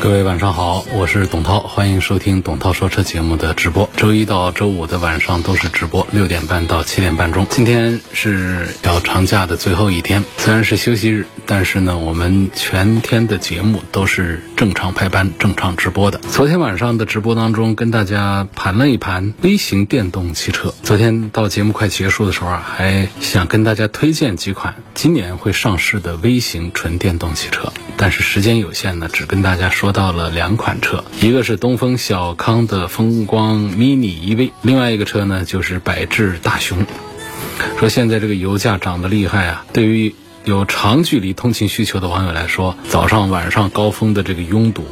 各位晚上好，我是董涛，欢迎收听董涛说车节目的直播。周一到周五的晚上都是直播，六点半到七点半钟。今天是小长假的最后一天，虽然是休息日，但是呢，我们全天的节目都是正常排班、正常直播的。昨天晚上的直播当中，跟大家盘了一盘微型电动汽车。昨天到节目快结束的时候啊，还想跟大家推荐几款今年会上市的微型纯电动汽车，但是时间有限呢，只跟大家说到了两款车，一个是东风小康的风光 mini EV，另外一个车呢就是百智大雄。说现在这个油价涨得厉害啊，对于有长距离通勤需求的网友来说，早上晚上高峰的这个拥堵、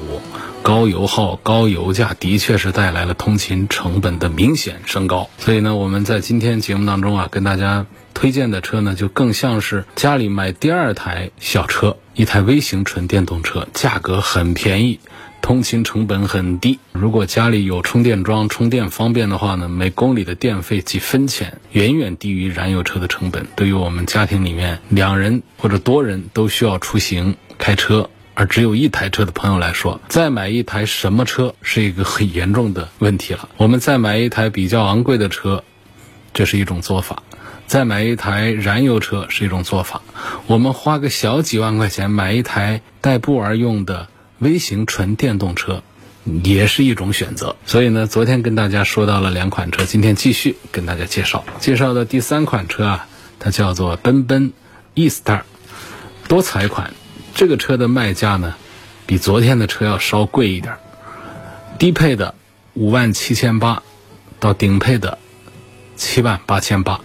高油耗、高油价，的确是带来了通勤成本的明显升高。所以呢，我们在今天节目当中啊，跟大家推荐的车呢，就更像是家里买第二台小车，一台微型纯电动车，价格很便宜。通勤成本很低，如果家里有充电桩，充电方便的话呢，每公里的电费几分钱，远远低于燃油车的成本。对于我们家庭里面两人或者多人都需要出行开车，而只有一台车的朋友来说，再买一台什么车是一个很严重的问题了。我们再买一台比较昂贵的车，这是一种做法；再买一台燃油车是一种做法。我们花个小几万块钱买一台代步而用的。微型纯电动车也是一种选择，所以呢，昨天跟大家说到了两款车，今天继续跟大家介绍。介绍的第三款车啊，它叫做奔奔 E-Star 多彩款。这个车的卖价呢，比昨天的车要稍贵一点，低配的五万七千八，到顶配的七万八千八，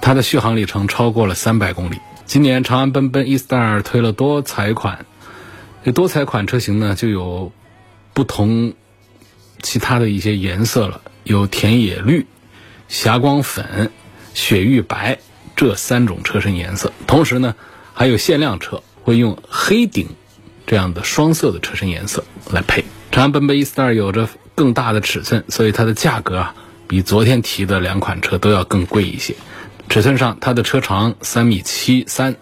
它的续航里程超过了三百公里。今年长安奔奔 E-Star 推了多彩款。这多彩款车型呢，就有不同其他的一些颜色了，有田野绿、霞光粉、雪域白这三种车身颜色。同时呢，还有限量车会用黑顶这样的双色的车身颜色来配。长安奔奔 E-Star 有着更大的尺寸，所以它的价格啊，比昨天提的两款车都要更贵一些。尺寸上，它的车长三米七三。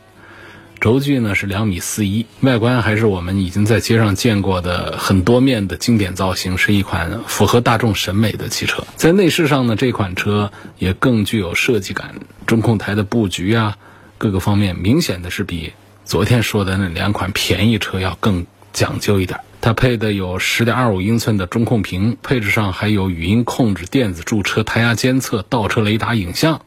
轴距呢是两米四一，外观还是我们已经在街上见过的很多面的经典造型，是一款符合大众审美的汽车。在内饰上呢，这款车也更具有设计感，中控台的布局啊，各个方面明显的是比昨天说的那两款便宜车要更讲究一点。它配的有十点二五英寸的中控屏，配置上还有语音控制、电子驻车、胎压监测、倒车雷达影像。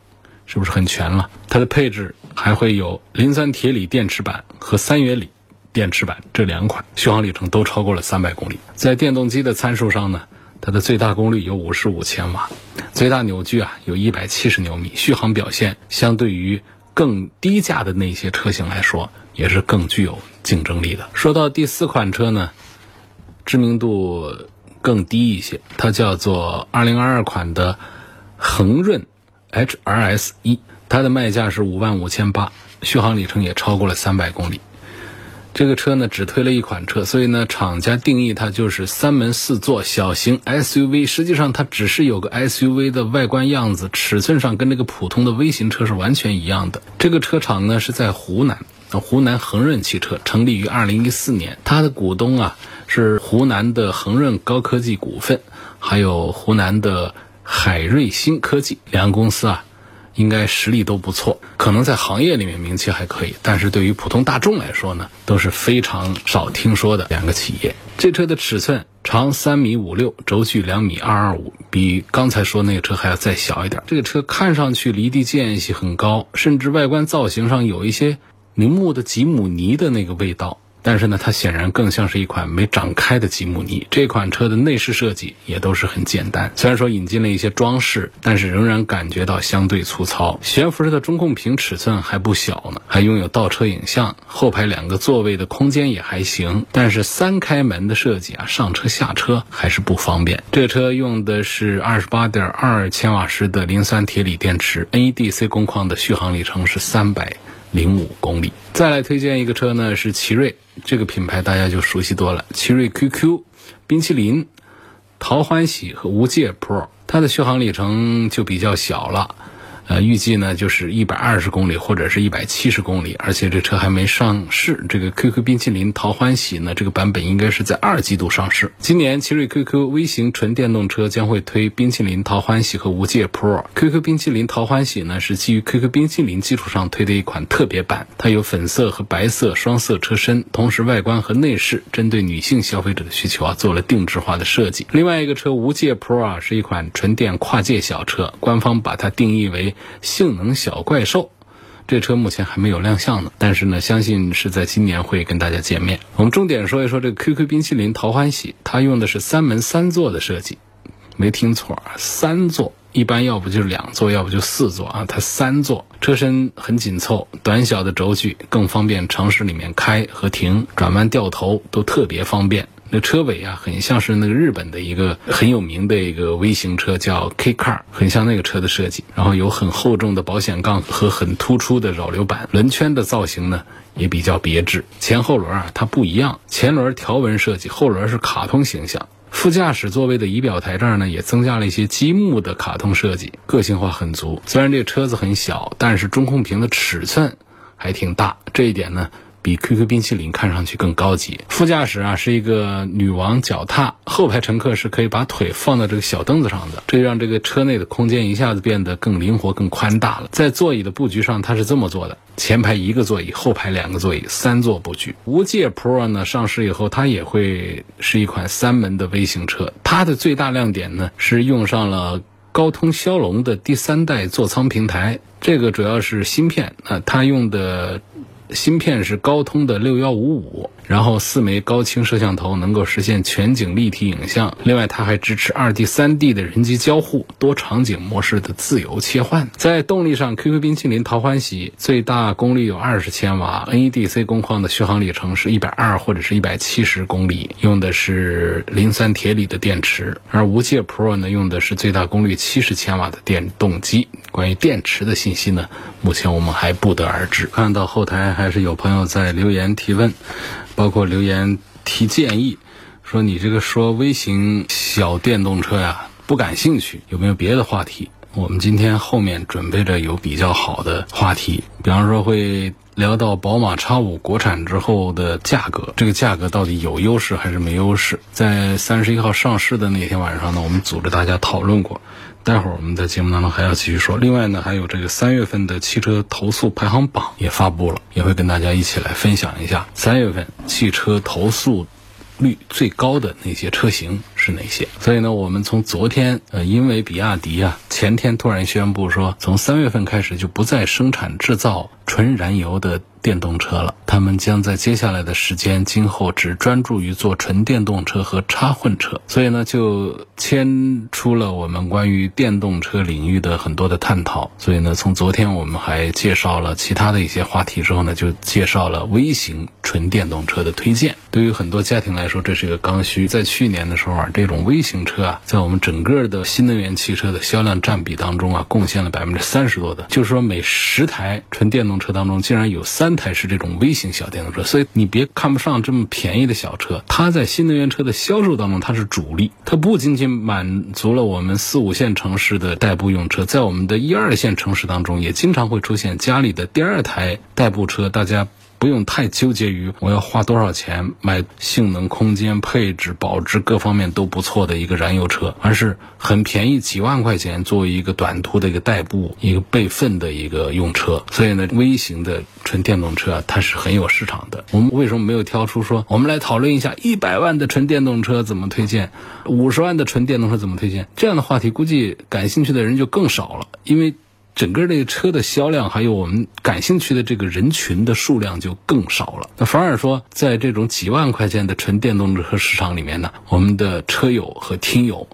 是不是很全了？它的配置还会有磷酸铁锂电池板和三元锂电池板这两款，续航里程都超过了三百公里。在电动机的参数上呢，它的最大功率有五十五千瓦，最大扭矩啊有一百七十牛米，续航表现相对于更低价的那些车型来说，也是更具有竞争力的。说到第四款车呢，知名度更低一些，它叫做2022款的恒润。H R S 一，它的卖价是五万五千八，续航里程也超过了三百公里。这个车呢，只推了一款车，所以呢，厂家定义它就是三门四座小型 S U V。实际上，它只是有个 S U V 的外观样子，尺寸上跟那个普通的微型车是完全一样的。这个车厂呢是在湖南，湖南恒润汽车成立于二零一四年，它的股东啊是湖南的恒润高科技股份，还有湖南的。海瑞新科技两个公司啊，应该实力都不错，可能在行业里面名气还可以，但是对于普通大众来说呢，都是非常少听说的两个企业。这车的尺寸长三米五六，轴距两米二二五，比刚才说那个车还要再小一点。这个车看上去离地间隙很高，甚至外观造型上有一些铃木的吉姆尼的那个味道。但是呢，它显然更像是一款没长开的吉姆尼。这款车的内饰设计也都是很简单，虽然说引进了一些装饰，但是仍然感觉到相对粗糙。悬浮式的中控屏尺寸还不小呢，还拥有倒车影像，后排两个座位的空间也还行，但是三开门的设计啊，上车下车还是不方便。这车用的是二十八点二千瓦时的磷酸铁锂电池，NEDC 工况的续航里程是三百。零五公里。再来推荐一个车呢，是奇瑞，这个品牌大家就熟悉多了。奇瑞 QQ、冰淇淋、淘欢喜和无界 Pro，它的续航里程就比较小了。呃，预计呢就是一百二十公里或者是一百七十公里，而且这车还没上市。这个 QQ 冰淇淋桃欢喜呢，这个版本应该是在二季度上市。今年奇瑞 QQ 微型纯电动车将会推冰淇淋桃欢喜和无界 Pro。QQ 冰淇淋桃欢喜呢是基于 QQ 冰淇淋基础上推的一款特别版，它有粉色和白色双色车身，同时外观和内饰针对女性消费者的需求啊做了定制化的设计。另外一个车无界 Pro 啊是一款纯电跨界小车，官方把它定义为。性能小怪兽，这车目前还没有亮相呢，但是呢，相信是在今年会跟大家见面。我们重点说一说这个 QQ 冰淇淋桃欢喜，它用的是三门三座的设计，没听错，三座。一般要不就是两座，要不就四座啊，它三座，车身很紧凑，短小的轴距更方便城市里面开和停，转弯掉头都特别方便。那车尾啊，很像是那个日本的一个很有名的一个微型车，叫 K Car，很像那个车的设计。然后有很厚重的保险杠和很突出的扰流板，轮圈的造型呢也比较别致。前后轮啊它不一样，前轮条纹设计，后轮是卡通形象。副驾驶座位的仪表台这儿呢也增加了一些积木的卡通设计，个性化很足。虽然这车子很小，但是中控屏的尺寸还挺大，这一点呢。比 QQ 冰淇淋看上去更高级。副驾驶啊是一个女王脚踏，后排乘客是可以把腿放到这个小凳子上的，这让这个车内的空间一下子变得更灵活、更宽大了。在座椅的布局上，它是这么做的：前排一个座椅，后排两个座椅，三座布局。无界 Pro 呢上市以后，它也会是一款三门的微型车。它的最大亮点呢是用上了高通骁龙的第三代座舱平台，这个主要是芯片啊，它用的。芯片是高通的六幺五五，然后四枚高清摄像头能够实现全景立体影像。另外，它还支持二 D、三 D 的人机交互、多场景模式的自由切换。在动力上，QQ 冰淇淋桃欢喜最大功率有二十千瓦，NEDC 工况的续航里程是一百二或者是一百七十公里，用的是磷酸铁锂的电池。而无界 Pro 呢，用的是最大功率七十千瓦的电动机。关于电池的信息呢，目前我们还不得而知。看到后台。还是有朋友在留言提问，包括留言提建议，说你这个说微型小电动车呀不感兴趣，有没有别的话题？我们今天后面准备着有比较好的话题，比方说会聊到宝马 X5 国产之后的价格，这个价格到底有优势还是没优势？在三十一号上市的那天晚上呢，我们组织大家讨论过。待会儿我们在节目当中还要继续说。另外呢，还有这个三月份的汽车投诉排行榜也发布了，也会跟大家一起来分享一下三月份汽车投诉率最高的那些车型是哪些。所以呢，我们从昨天，呃，因为比亚迪啊前天突然宣布说，从三月份开始就不再生产制造纯燃油的。电动车了，他们将在接下来的时间，今后只专注于做纯电动车和插混车，所以呢，就牵出了我们关于电动车领域的很多的探讨。所以呢，从昨天我们还介绍了其他的一些话题之后呢，就介绍了微型纯电动车的推荐。对于很多家庭来说，这是一个刚需。在去年的时候啊，这种微型车啊，在我们整个的新能源汽车的销量占比当中啊，贡献了百分之三十多的，就是说每十台纯电动车当中，竟然有三。台是这种微型小电动车，所以你别看不上这么便宜的小车，它在新能源车的销售当中它是主力，它不仅仅满足了我们四五线城市的代步用车，在我们的一二线城市当中也经常会出现家里的第二台代步车，大家。不用太纠结于我要花多少钱买性能、空间、配置、保值各方面都不错的一个燃油车，而是很便宜几万块钱作为一个短途的一个代步、一个备份的一个用车。所以呢，微型的纯电动车啊它是很有市场的。我们为什么没有挑出说我们来讨论一下一百万的纯电动车怎么推荐，五十万的纯电动车怎么推荐？这样的话题估计感兴趣的人就更少了，因为。整个这个车的销量，还有我们感兴趣的这个人群的数量就更少了。那反而说，在这种几万块钱的纯电动车市场里面呢，我们的车友和听友，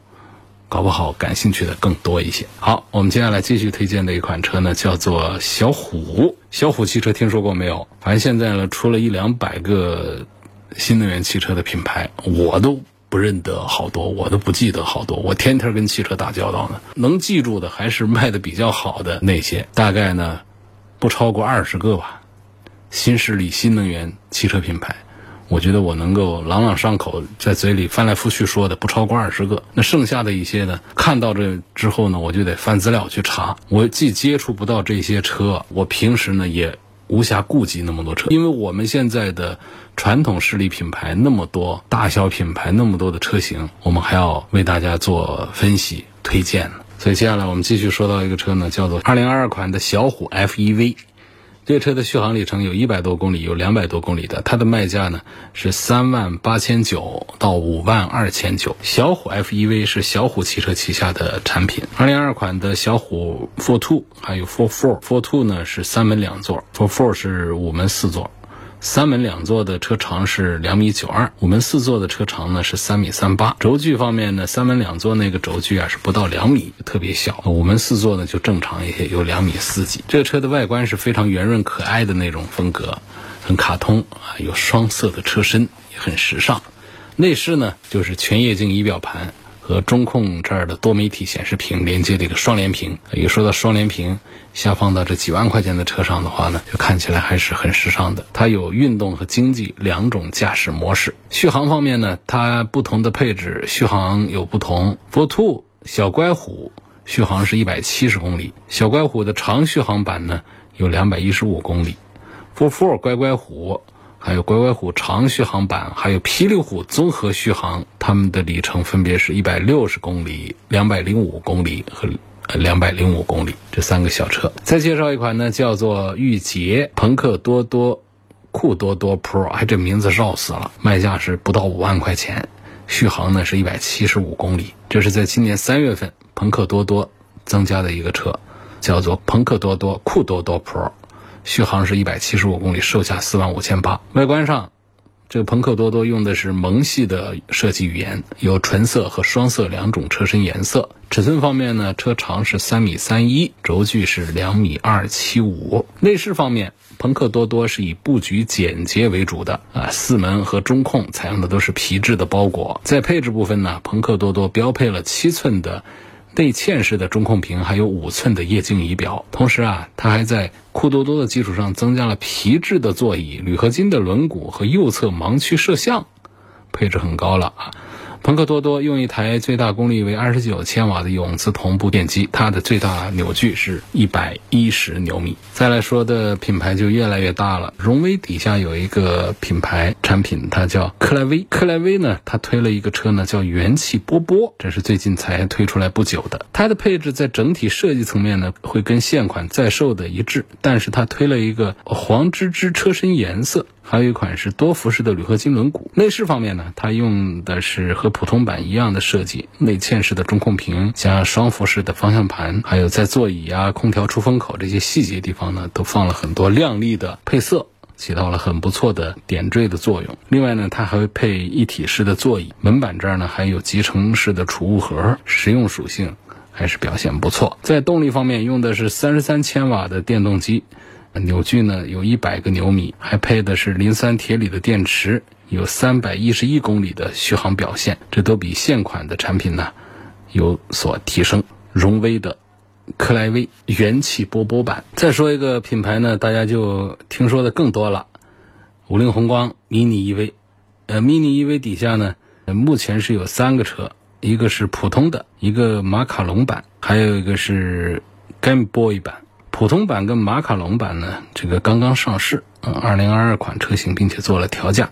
搞不好感兴趣的更多一些。好，我们接下来继续推荐的一款车呢，叫做小虎。小虎汽车听说过没有？反正现在呢，出了一两百个新能源汽车的品牌，我都。不认得好多，我都不记得好多。我天天跟汽车打交道呢，能记住的还是卖的比较好的那些，大概呢不超过二十个吧。新势力新能源汽车品牌，我觉得我能够朗朗上口，在嘴里翻来覆去说的不超过二十个。那剩下的一些呢，看到这之后呢，我就得翻资料去查。我既接触不到这些车，我平时呢也。无暇顾及那么多车，因为我们现在的传统势力品牌那么多，大小品牌那么多的车型，我们还要为大家做分析推荐呢。所以接下来我们继续说到一个车呢，叫做二零二二款的小虎 FEV。这车的续航里程有一百多公里，有两百多公里的。它的卖价呢是三万八千九到五万二千九。小虎 FEV 是小虎汽车旗下的产品。二零二款的小虎 For Two 还有 For Four，For Two 呢是三门两座，For Four 是五门四座。三门两座的车长是两米九二，五门四座的车长呢是三米三八。轴距方面呢，三门两座那个轴距啊是不到两米，特别小。五门四座呢就正常一些，有两米四几。这个车的外观是非常圆润可爱的那种风格，很卡通啊，有双色的车身，也很时尚。内饰呢就是全液晶仪表盘。和中控这儿的多媒体显示屏连接的一个双联屏，一说到双联屏，下放到这几万块钱的车上的话呢，就看起来还是很时尚的。它有运动和经济两种驾驶模式。续航方面呢，它不同的配置续航有不同。For Two 小乖虎续航是一百七十公里，小乖虎的长续航版呢有两百一十五公里。For Four 乖乖虎。还有乖乖虎长续航版，还有霹雳虎综合续航，它们的里程分别是一百六十公里、两百零五公里和两百零五公里这三个小车。再介绍一款呢，叫做御捷朋克多多酷多多 Pro，哎，这名字绕死了，卖价是不到五万块钱，续航呢是一百七十五公里。这是在今年三月份朋克多多增加的一个车，叫做朋克多多酷多多 Pro。续航是一百七十五公里，售价四万五千八。外观上，这个朋克多多用的是萌系的设计语言，有纯色和双色两种车身颜色。尺寸方面呢，车长是三米三一，轴距是两米二七五。内饰方面，朋克多多是以布局简洁为主的啊，四门和中控采用的都是皮质的包裹。在配置部分呢，朋克多多标配了七寸的。内嵌式的中控屏，还有五寸的液晶仪表。同时啊，它还在酷多多的基础上增加了皮质的座椅、铝合金的轮毂和右侧盲区摄像，配置很高了啊。朋克多多用一台最大功率为二十九千瓦的永磁同步电机，它的最大扭矩是一百一十牛米。再来说的品牌就越来越大了。荣威底下有一个品牌产品，它叫克莱威。克莱威呢，它推了一个车呢，叫元气波波，这是最近才推出来不久的。它的配置在整体设计层面呢，会跟现款在售的一致，但是它推了一个黄芝芝车身颜色。还有一款是多辐式的铝合金轮毂。内饰方面呢，它用的是和普通版一样的设计，内嵌式的中控屏加双辐式的方向盘，还有在座椅啊、空调出风口这些细节地方呢，都放了很多亮丽的配色，起到了很不错的点缀的作用。另外呢，它还会配一体式的座椅，门板这儿呢还有集成式的储物盒，实用属性还是表现不错。在动力方面，用的是三十三千瓦的电动机。扭矩呢有一百个牛米，还配的是磷酸铁锂的电池，有三百一十一公里的续航表现，这都比现款的产品呢有所提升。荣威的克莱威元气波波版。再说一个品牌呢，大家就听说的更多了，五菱宏光 mini EV。呃，mini EV 底下呢，目前是有三个车，一个是普通的，一个马卡龙版，还有一个是 Game Boy 版。普通版跟马卡龙版呢，这个刚刚上市，嗯，二零二二款车型，并且做了调价。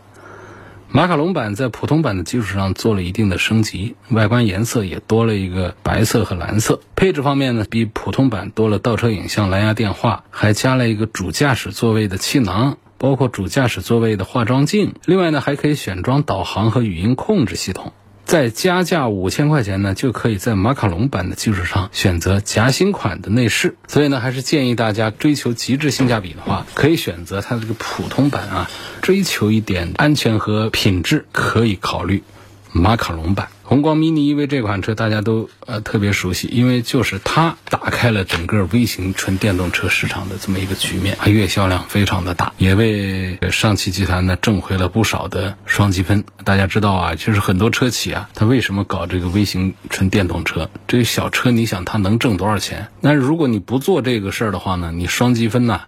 马卡龙版在普通版的基础上做了一定的升级，外观颜色也多了一个白色和蓝色。配置方面呢，比普通版多了倒车影像、蓝牙电话，还加了一个主驾驶座位的气囊，包括主驾驶座位的化妆镜。另外呢，还可以选装导航和语音控制系统。再加价五千块钱呢，就可以在马卡龙版的基础上选择夹心款的内饰。所以呢，还是建议大家追求极致性价比的话，可以选择它这个普通版啊。追求一点安全和品质，可以考虑马卡龙版。宏光 mini EV 这款车大家都呃特别熟悉，因为就是它打开了整个微型纯电动车市场的这么一个局面，它月销量非常的大，也为上汽集团呢挣回了不少的双积分。大家知道啊，就是很多车企啊，它为什么搞这个微型纯电动车？这个小车你想它能挣多少钱？那如果你不做这个事儿的话呢，你双积分呢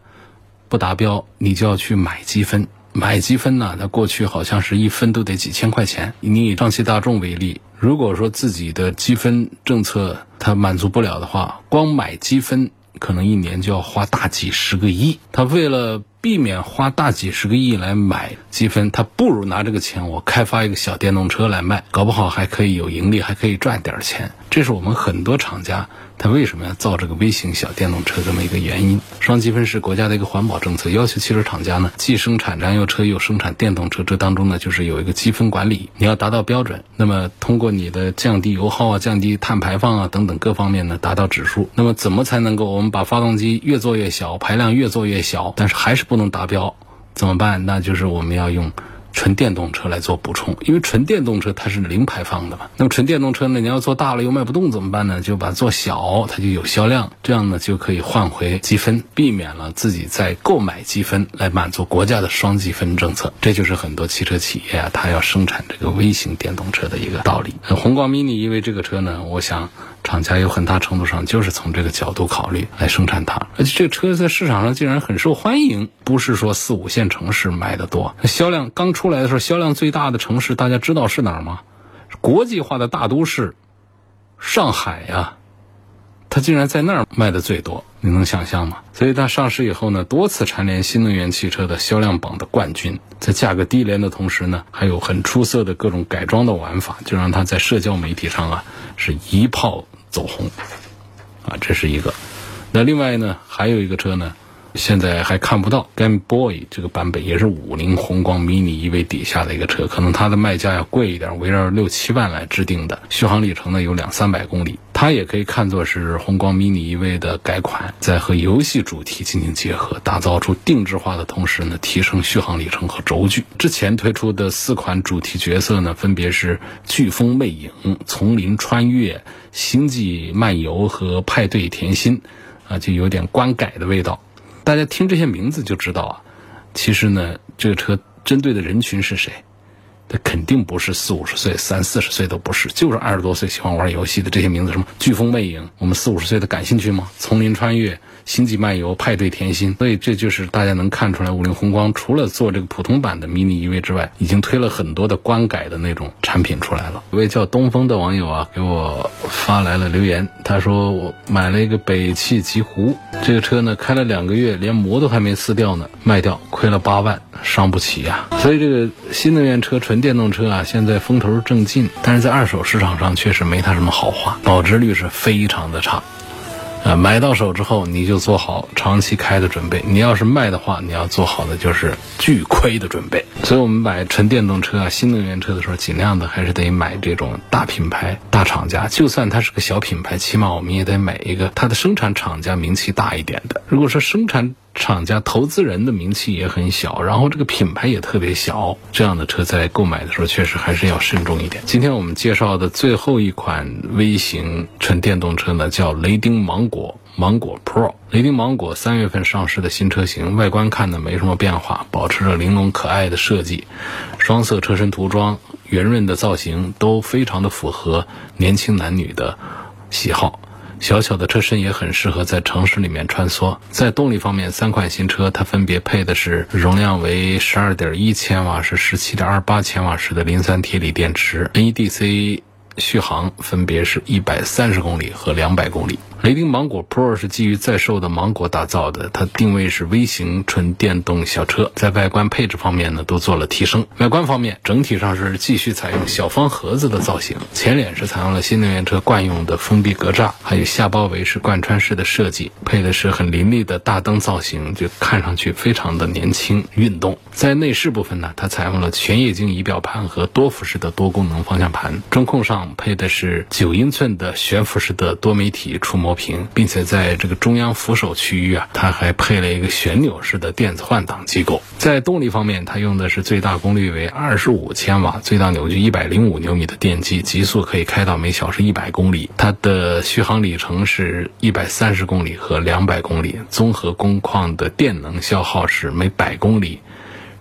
不达标，你就要去买积分。买积分呢？它过去好像是一分都得几千块钱。你以上汽大众为例，如果说自己的积分政策它满足不了的话，光买积分可能一年就要花大几十个亿。他为了避免花大几十个亿来买积分，他不如拿这个钱我开发一个小电动车来卖，搞不好还可以有盈利，还可以赚点钱。这是我们很多厂家。他为什么要造这个微型小电动车这么一个原因？双积分是国家的一个环保政策，要求汽车厂家呢既生产燃油车又生产电动车，这当中呢就是有一个积分管理，你要达到标准。那么通过你的降低油耗啊、降低碳排放啊等等各方面呢达到指数。那么怎么才能够我们把发动机越做越小，排量越做越小，但是还是不不能达标？怎么办？那就是我们要用。纯电动车来做补充，因为纯电动车它是零排放的嘛。那么纯电动车呢，你要做大了又卖不动怎么办呢？就把做小，它就有销量，这样呢就可以换回积分，避免了自己在购买积分来满足国家的双积分政策。这就是很多汽车企业啊，它要生产这个微型电动车的一个道理。宏光 mini 因为这个车呢，我想。厂家有很大程度上就是从这个角度考虑来生产它，而且这个车在市场上竟然很受欢迎，不是说四五线城市卖的多。销量刚出来的时候，销量最大的城市大家知道是哪儿吗？国际化的大都市，上海呀，它竟然在那儿卖的最多，你能想象吗？所以它上市以后呢，多次蝉联新能源汽车的销量榜的冠军，在价格低廉的同时呢，还有很出色的各种改装的玩法，就让它在社交媒体上啊是一炮。走红，啊，这是一个。那另外呢，还有一个车呢，现在还看不到 Game Boy 这个版本，也是五菱宏光 mini EV 底下的一个车，可能它的卖价要贵一点，围绕六七万来制定的，续航里程呢有两三百公里。它也可以看作是宏光 mini EV 的改款，在和游戏主题进行结合，打造出定制化的同时呢，提升续航里程和轴距。之前推出的四款主题角色呢，分别是飓风魅影、丛林穿越、星际漫游和派对甜心，啊，就有点官改的味道。大家听这些名字就知道啊，其实呢，这个车针对的人群是谁？它肯定不是四五十岁、三四十岁都不是，就是二十多岁喜欢玩游戏的这些名字，什么飓风魅影，我们四五十岁的感兴趣吗？丛林穿越。星际漫游、派对甜心，所以这就是大家能看出来，五菱宏光除了做这个普通版的 mini EV 之外，已经推了很多的官改的那种产品出来了。一位叫东风的网友啊，给我发来了留言，他说我买了一个北汽极狐，这个车呢开了两个月，连膜都还没撕掉呢，卖掉亏了八万，伤不起呀。所以这个新能源车、纯电动车啊，现在风头正劲，但是在二手市场上确实没它什么好话，保值率是非常的差。啊，买到手之后你就做好长期开的准备。你要是卖的话，你要做好的就是巨亏的准备。所以，我们买纯电动车啊、新能源车的时候，尽量的还是得买这种大品牌、大厂家。就算它是个小品牌，起码我们也得买一个它的生产厂家名气大一点的。如果说生产，厂家、投资人的名气也很小，然后这个品牌也特别小，这样的车在购买的时候确实还是要慎重一点。今天我们介绍的最后一款微型纯电动车呢，叫雷丁芒果芒果 Pro。雷丁芒果三月份上市的新车型，外观看呢没什么变化，保持着玲珑可爱的设计，双色车身涂装，圆润的造型都非常的符合年轻男女的喜好。小小的车身也很适合在城市里面穿梭。在动力方面，三款新车它分别配的是容量为十二点一千瓦时、十七点二八千瓦时的磷酸铁锂电池，NEDC 续航分别是一百三十公里和两百公里。雷丁芒果 Pro 是基于在售的芒果打造的，它定位是微型纯电动小车，在外观配置方面呢都做了提升。外观方面，整体上是继续采用小方盒子的造型，前脸是采用了新能源车惯用的封闭格栅，还有下包围是贯穿式的设计，配的是很凌厉的大灯造型，就看上去非常的年轻运动。在内饰部分呢，它采用了全液晶仪表盘和多幅式的多功能方向盘，中控上配的是九英寸的悬浮式的多媒体触摸。屏，并且在这个中央扶手区域啊，它还配了一个旋钮式的电子换挡机构。在动力方面，它用的是最大功率为二十五千瓦、最大扭矩一百零五牛米的电机，极速可以开到每小时一百公里。它的续航里程是一百三十公里和两百公里，综合工况的电能消耗是每百公里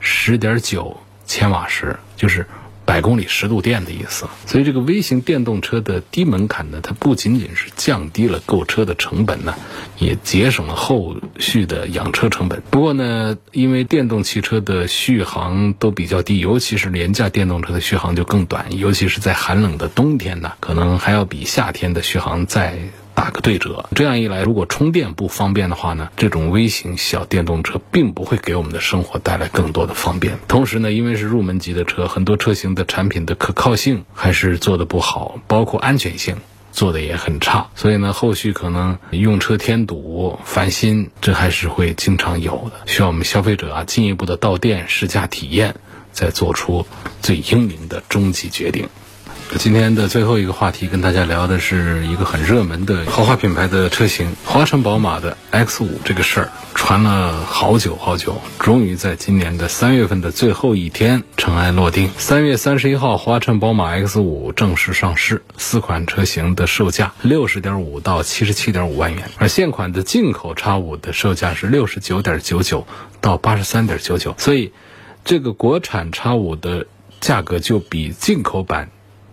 十点九千瓦时，就是。百公里十度电的意思，所以这个微型电动车的低门槛呢，它不仅仅是降低了购车的成本呢，也节省了后续的养车成本。不过呢，因为电动汽车的续航都比较低，尤其是廉价电动车的续航就更短，尤其是在寒冷的冬天呢，可能还要比夏天的续航再。打个对折，这样一来，如果充电不方便的话呢，这种微型小电动车并不会给我们的生活带来更多的方便。同时呢，因为是入门级的车，很多车型的产品的可靠性还是做的不好，包括安全性做的也很差。所以呢，后续可能用车添堵、烦心，这还是会经常有的，需要我们消费者啊进一步的到店试驾体验，再做出最英明的终极决定。今天的最后一个话题，跟大家聊的是一个很热门的豪华品牌的车型——华晨宝马的 X 五。这个事儿传了好久好久，终于在今年的三月份的最后一天尘埃落定。三月三十一号，华晨宝马 X 五正式上市，四款车型的售价六十点五到七十七点五万元，而现款的进口 X 五的售价是六十九点九九到八十三点九九，所以这个国产 X 五的价格就比进口版。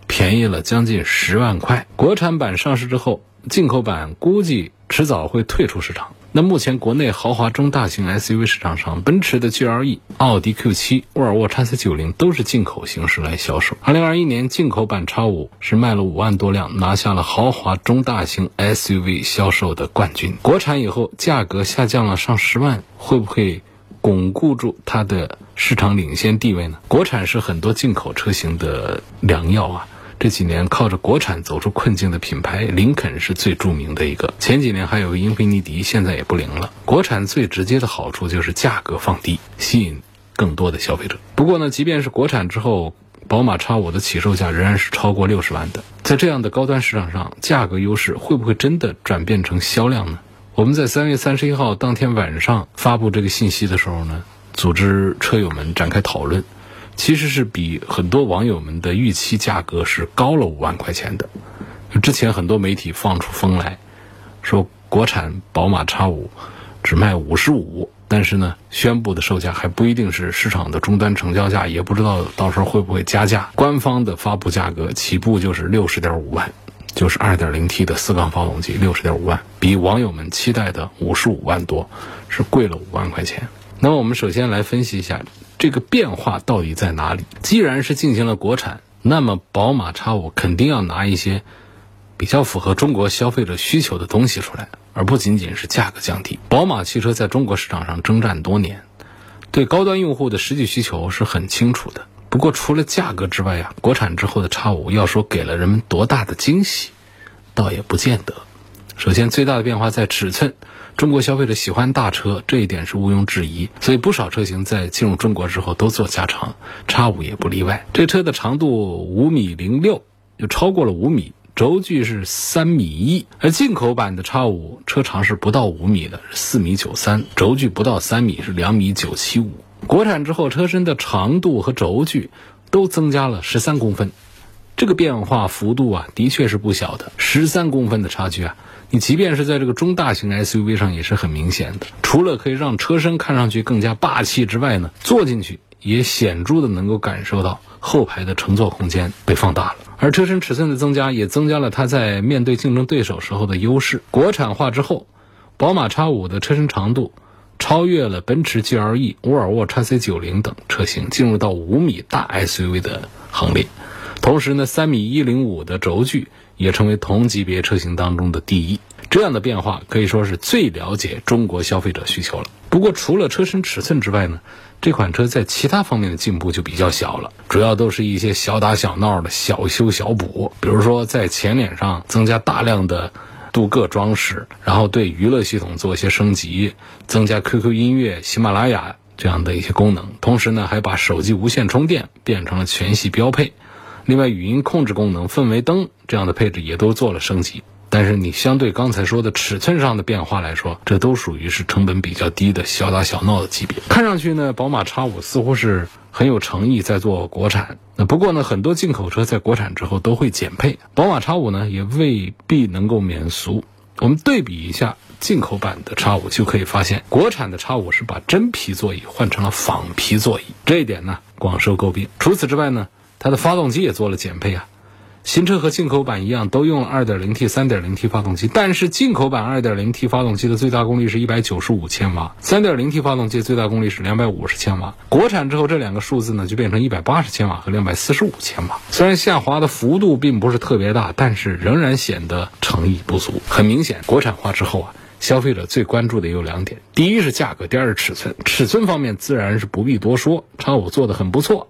便宜了将近十万块。国产版上市之后，进口版估计迟早会退出市场。那目前国内豪华中大型 SUV 市场上，奔驰的 GLE、奥迪 Q7、沃尔沃 XC90 都是进口形式来销售。2021年进口版 X5 是卖了五万多辆，拿下了豪华中大型 SUV 销售的冠军。国产以后价格下降了上十万，会不会？巩固住它的市场领先地位呢？国产是很多进口车型的良药啊！这几年靠着国产走出困境的品牌，林肯是最著名的一个。前几年还有英菲尼迪，现在也不灵了。国产最直接的好处就是价格放低，吸引更多的消费者。不过呢，即便是国产之后，宝马 X5 的起售价仍然是超过六十万的。在这样的高端市场上，价格优势会不会真的转变成销量呢？我们在三月三十一号当天晚上发布这个信息的时候呢，组织车友们展开讨论，其实是比很多网友们的预期价格是高了五万块钱的。之前很多媒体放出风来，说国产宝马 X 五只卖五十五，但是呢，宣布的售价还不一定是市场的终端成交价，也不知道到时候会不会加价。官方的发布价格起步就是六十点五万。就是二点零 T 的四缸发动机，六十点五万，比网友们期待的五十五万多，是贵了五万块钱。那么我们首先来分析一下这个变化到底在哪里。既然是进行了国产，那么宝马 X5 肯定要拿一些比较符合中国消费者需求的东西出来，而不仅仅是价格降低。宝马汽车在中国市场上征战多年，对高端用户的实际需求是很清楚的。不过，除了价格之外呀，国产之后的叉五要说给了人们多大的惊喜，倒也不见得。首先，最大的变化在尺寸，中国消费者喜欢大车，这一点是毋庸置疑。所以，不少车型在进入中国之后都做加长，叉五也不例外。这车的长度五米零六，就超过了五米，轴距是三米一，而进口版的叉五车长是不到五米的，四米九三，轴距不到三米，是两米九七五。国产之后，车身的长度和轴距都增加了十三公分，这个变化幅度啊，的确是不小的。十三公分的差距啊，你即便是在这个中大型 SUV 上也是很明显的。除了可以让车身看上去更加霸气之外呢，坐进去也显著的能够感受到后排的乘坐空间被放大了。而车身尺寸的增加，也增加了它在面对竞争对手时候的优势。国产化之后，宝马 X5 的车身长度。超越了奔驰 GLE、沃尔沃 XC90 等车型，进入到五米大 SUV 的行列。同时呢，三米一零五的轴距也成为同级别车型当中的第一。这样的变化可以说是最了解中国消费者需求了。不过，除了车身尺寸之外呢，这款车在其他方面的进步就比较小了，主要都是一些小打小闹的小修小补，比如说在前脸上增加大量的镀铬装饰，然后对娱乐系统做一些升级，增加 QQ 音乐、喜马拉雅这样的一些功能，同时呢，还把手机无线充电变成了全系标配。另外，语音控制功能、氛围灯这样的配置也都做了升级。但是你相对刚才说的尺寸上的变化来说，这都属于是成本比较低的小打小闹的级别。看上去呢，宝马 X5 似乎是很有诚意在做国产。那不过呢，很多进口车在国产之后都会减配，宝马 X5 呢也未必能够免俗。我们对比一下进口版的 X5，就可以发现，国产的 X5 是把真皮座椅换成了仿皮座椅，这一点呢广受诟病。除此之外呢，它的发动机也做了减配啊。新车和进口版一样，都用了 2.0T、3.0T 发动机，但是进口版 2.0T 发动机的最大功率是195千瓦，3.0T 发动机最大功率是250千瓦。国产之后，这两个数字呢就变成180千瓦和245千瓦。虽然下滑的幅度并不是特别大，但是仍然显得诚意不足。很明显，国产化之后啊，消费者最关注的有两点：第一是价格，第二是尺寸。尺寸方面自然是不必多说，叉五做的很不错。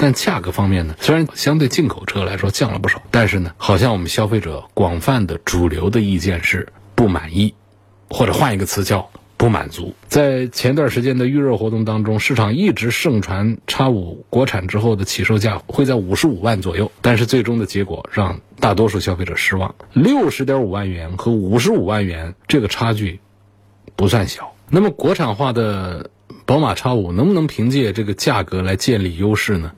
但价格方面呢，虽然相对进口车来说降了不少，但是呢，好像我们消费者广泛的主流的意见是不满意，或者换一个词叫不满足。在前段时间的预热活动当中，市场一直盛传叉五国产之后的起售价会在五十五万左右，但是最终的结果让大多数消费者失望。六十点五万元和五十五万元这个差距不算小。那么国产化的宝马叉五能不能凭借这个价格来建立优势呢？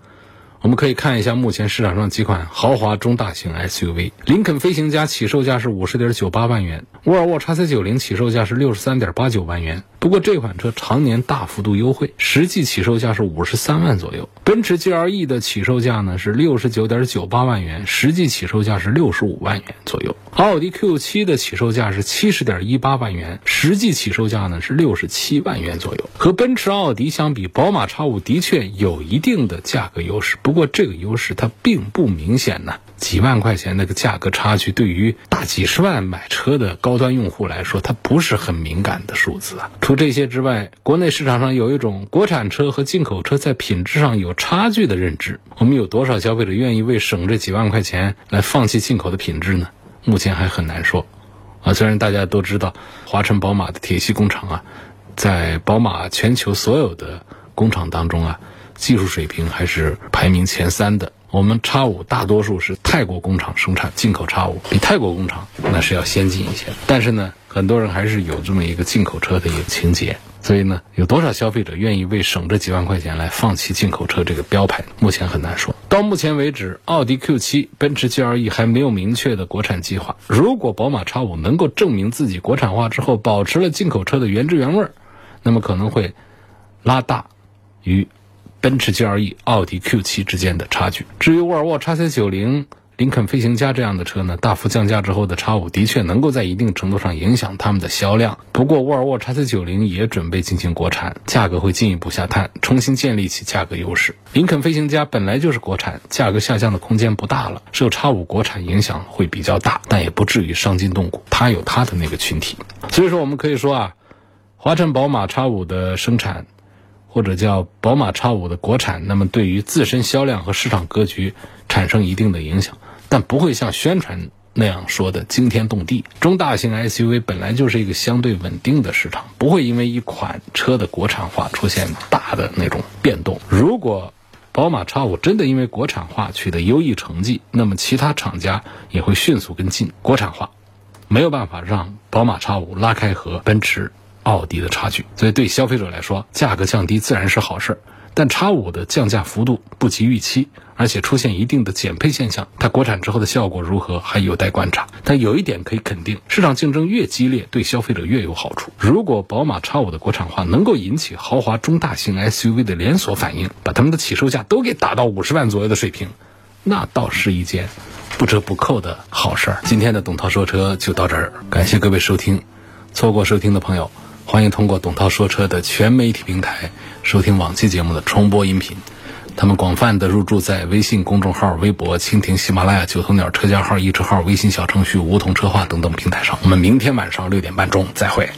我们可以看一下目前市场上几款豪华中大型 SUV，林肯飞行家起售价是五十点九八万元，沃尔沃 x C 九零起售价是六十三点八九万元。不过这款车常年大幅度优惠，实际起售价是五十三万左右。奔驰 GLE 的起售价呢是六十九点九八万元，实际起售价是六十五万元左右。奥迪 Q 七的起售价是七十点一八万元，实际起售价呢是六十七万元左右。和奔驰、奥迪相比，宝马 X 五的确有一定的价格优势，不过这个优势它并不明显呢。几万块钱那个价格差距，对于大几十万买车的高端用户来说，它不是很敏感的数字啊。除这些之外，国内市场上有一种国产车和进口车在品质上有差距的认知。我们有多少消费者愿意为省这几万块钱来放弃进口的品质呢？目前还很难说。啊，虽然大家都知道华晨宝马的铁西工厂啊，在宝马全球所有的工厂当中啊，技术水平还是排名前三的。我们叉五大多数是泰国工厂生产，进口叉五比泰国工厂那是要先进一些。但是呢，很多人还是有这么一个进口车的一个情节，所以呢，有多少消费者愿意为省这几万块钱来放弃进口车这个标牌？目前很难说。到目前为止，奥迪 Q 七、奔驰 GLE 还没有明确的国产计划。如果宝马叉五能够证明自己国产化之后保持了进口车的原汁原味儿，那么可能会拉大与。奔驰 GLE、奥迪 Q7 之间的差距。至于沃尔沃 x C90、林肯飞行家这样的车呢，大幅降价之后的 X5 的确能够在一定程度上影响他们的销量。不过，沃尔沃 x C90 也准备进行国产，价格会进一步下探，重新建立起价格优势。林肯飞行家本来就是国产，价格下降的空间不大了，受 X5 国产影响会比较大，但也不至于伤筋动骨。它有它的那个群体，所以说我们可以说啊，华晨宝马 X5 的生产。或者叫宝马 X5 的国产，那么对于自身销量和市场格局产生一定的影响，但不会像宣传那样说的惊天动地。中大型 SUV 本来就是一个相对稳定的市场，不会因为一款车的国产化出现大的那种变动。如果宝马 X5 真的因为国产化取得优异成绩，那么其他厂家也会迅速跟进国产化，没有办法让宝马 X5 拉开和奔驰。奥迪的差距，所以对消费者来说，价格降低自然是好事儿。但叉五的降价幅度不及预期，而且出现一定的减配现象，它国产之后的效果如何还有待观察。但有一点可以肯定，市场竞争越激烈，对消费者越有好处。如果宝马叉五的国产化能够引起豪华中大型 SUV 的连锁反应，把他们的起售价都给打到五十万左右的水平，那倒是一件不折不扣的好事儿。今天的董涛说车就到这儿，感谢各位收听。错过收听的朋友。欢迎通过董涛说车的全媒体平台收听往期节目的重播音频。他们广泛的入驻在微信公众号、微博、蜻蜓、喜马拉雅、九头鸟车家号、易车号、微信小程序梧桐车话等等平台上。我们明天晚上六点半钟再会。